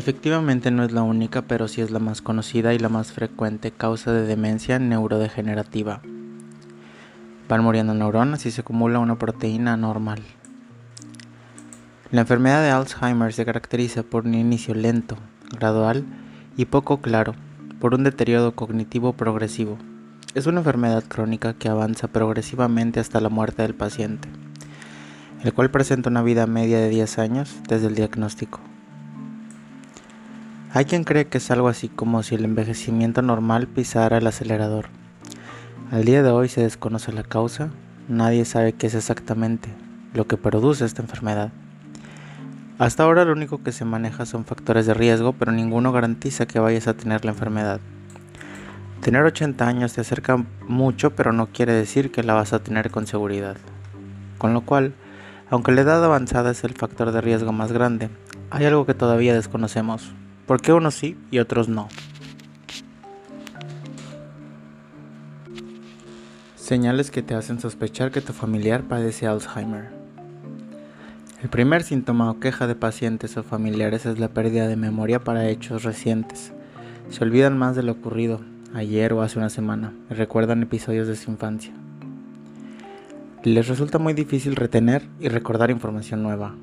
Efectivamente no es la única, pero sí es la más conocida y la más frecuente causa de demencia neurodegenerativa. Van muriendo neuronas y se acumula una proteína anormal. La enfermedad de Alzheimer se caracteriza por un inicio lento, gradual y poco claro, por un deterioro cognitivo progresivo. Es una enfermedad crónica que avanza progresivamente hasta la muerte del paciente, el cual presenta una vida media de 10 años desde el diagnóstico. Hay quien cree que es algo así como si el envejecimiento normal pisara el acelerador. Al día de hoy se desconoce la causa, nadie sabe qué es exactamente lo que produce esta enfermedad. Hasta ahora lo único que se maneja son factores de riesgo, pero ninguno garantiza que vayas a tener la enfermedad. Tener 80 años te acerca mucho, pero no quiere decir que la vas a tener con seguridad. Con lo cual, aunque la edad avanzada es el factor de riesgo más grande, hay algo que todavía desconocemos. ¿Por qué unos sí y otros no? Señales que te hacen sospechar que tu familiar padece Alzheimer. El primer síntoma o queja de pacientes o familiares es la pérdida de memoria para hechos recientes. Se olvidan más de lo ocurrido ayer o hace una semana y recuerdan episodios de su infancia. Les resulta muy difícil retener y recordar información nueva,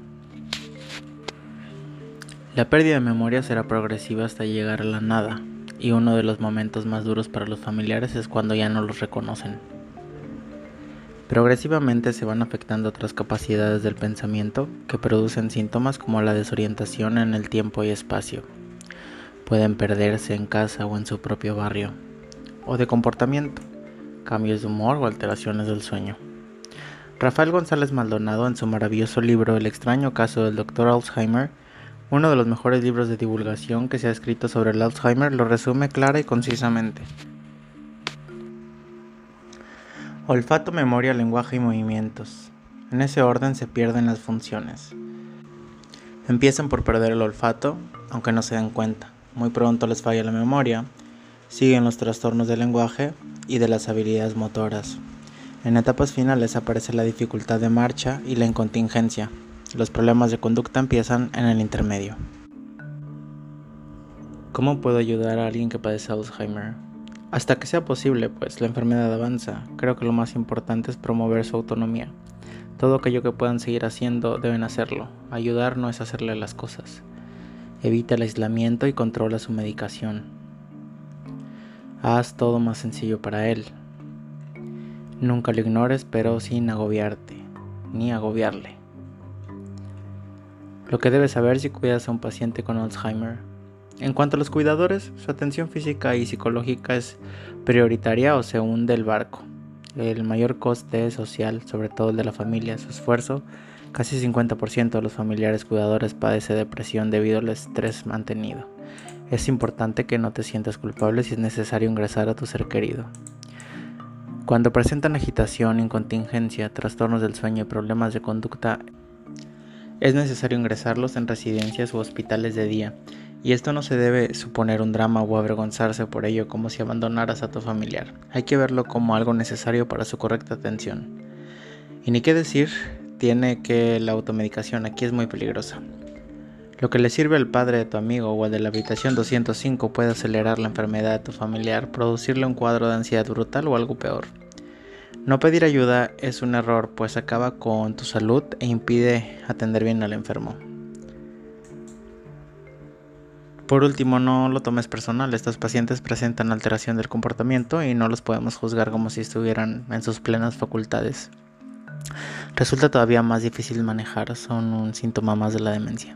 la pérdida de memoria será progresiva hasta llegar a la nada, y uno de los momentos más duros para los familiares es cuando ya no los reconocen. Progresivamente se van afectando otras capacidades del pensamiento que producen síntomas como la desorientación en el tiempo y espacio. Pueden perderse en casa o en su propio barrio. O de comportamiento, cambios de humor o alteraciones del sueño. Rafael González Maldonado en su maravilloso libro El extraño caso del Dr. Alzheimer uno de los mejores libros de divulgación que se ha escrito sobre el Alzheimer lo resume clara y concisamente. Olfato, memoria, lenguaje y movimientos. En ese orden se pierden las funciones. Empiezan por perder el olfato, aunque no se den cuenta. Muy pronto les falla la memoria. Siguen los trastornos del lenguaje y de las habilidades motoras. En etapas finales aparece la dificultad de marcha y la incontingencia, los problemas de conducta empiezan en el intermedio. ¿Cómo puedo ayudar a alguien que padece Alzheimer? Hasta que sea posible, pues la enfermedad avanza. Creo que lo más importante es promover su autonomía. Todo aquello que puedan seguir haciendo deben hacerlo. Ayudar no es hacerle las cosas. Evita el aislamiento y controla su medicación. Haz todo más sencillo para él. Nunca lo ignores, pero sin agobiarte, ni agobiarle. Lo que debes saber si cuidas a un paciente con Alzheimer. En cuanto a los cuidadores, su atención física y psicológica es prioritaria o se hunde el barco. El mayor coste social, sobre todo el de la familia, su esfuerzo, casi 50% de los familiares cuidadores padece depresión debido al estrés mantenido. Es importante que no te sientas culpable si es necesario ingresar a tu ser querido. Cuando presentan agitación, incontingencia, trastornos del sueño y problemas de conducta, es necesario ingresarlos en residencias u hospitales de día, y esto no se debe suponer un drama o avergonzarse por ello como si abandonaras a tu familiar. Hay que verlo como algo necesario para su correcta atención. Y ni qué decir, tiene que la automedicación aquí es muy peligrosa. Lo que le sirve al padre de tu amigo o al de la habitación 205 puede acelerar la enfermedad de tu familiar, producirle un cuadro de ansiedad brutal o algo peor. No pedir ayuda es un error, pues acaba con tu salud e impide atender bien al enfermo. Por último, no lo tomes personal. Estos pacientes presentan alteración del comportamiento y no los podemos juzgar como si estuvieran en sus plenas facultades. Resulta todavía más difícil manejar, son un síntoma más de la demencia.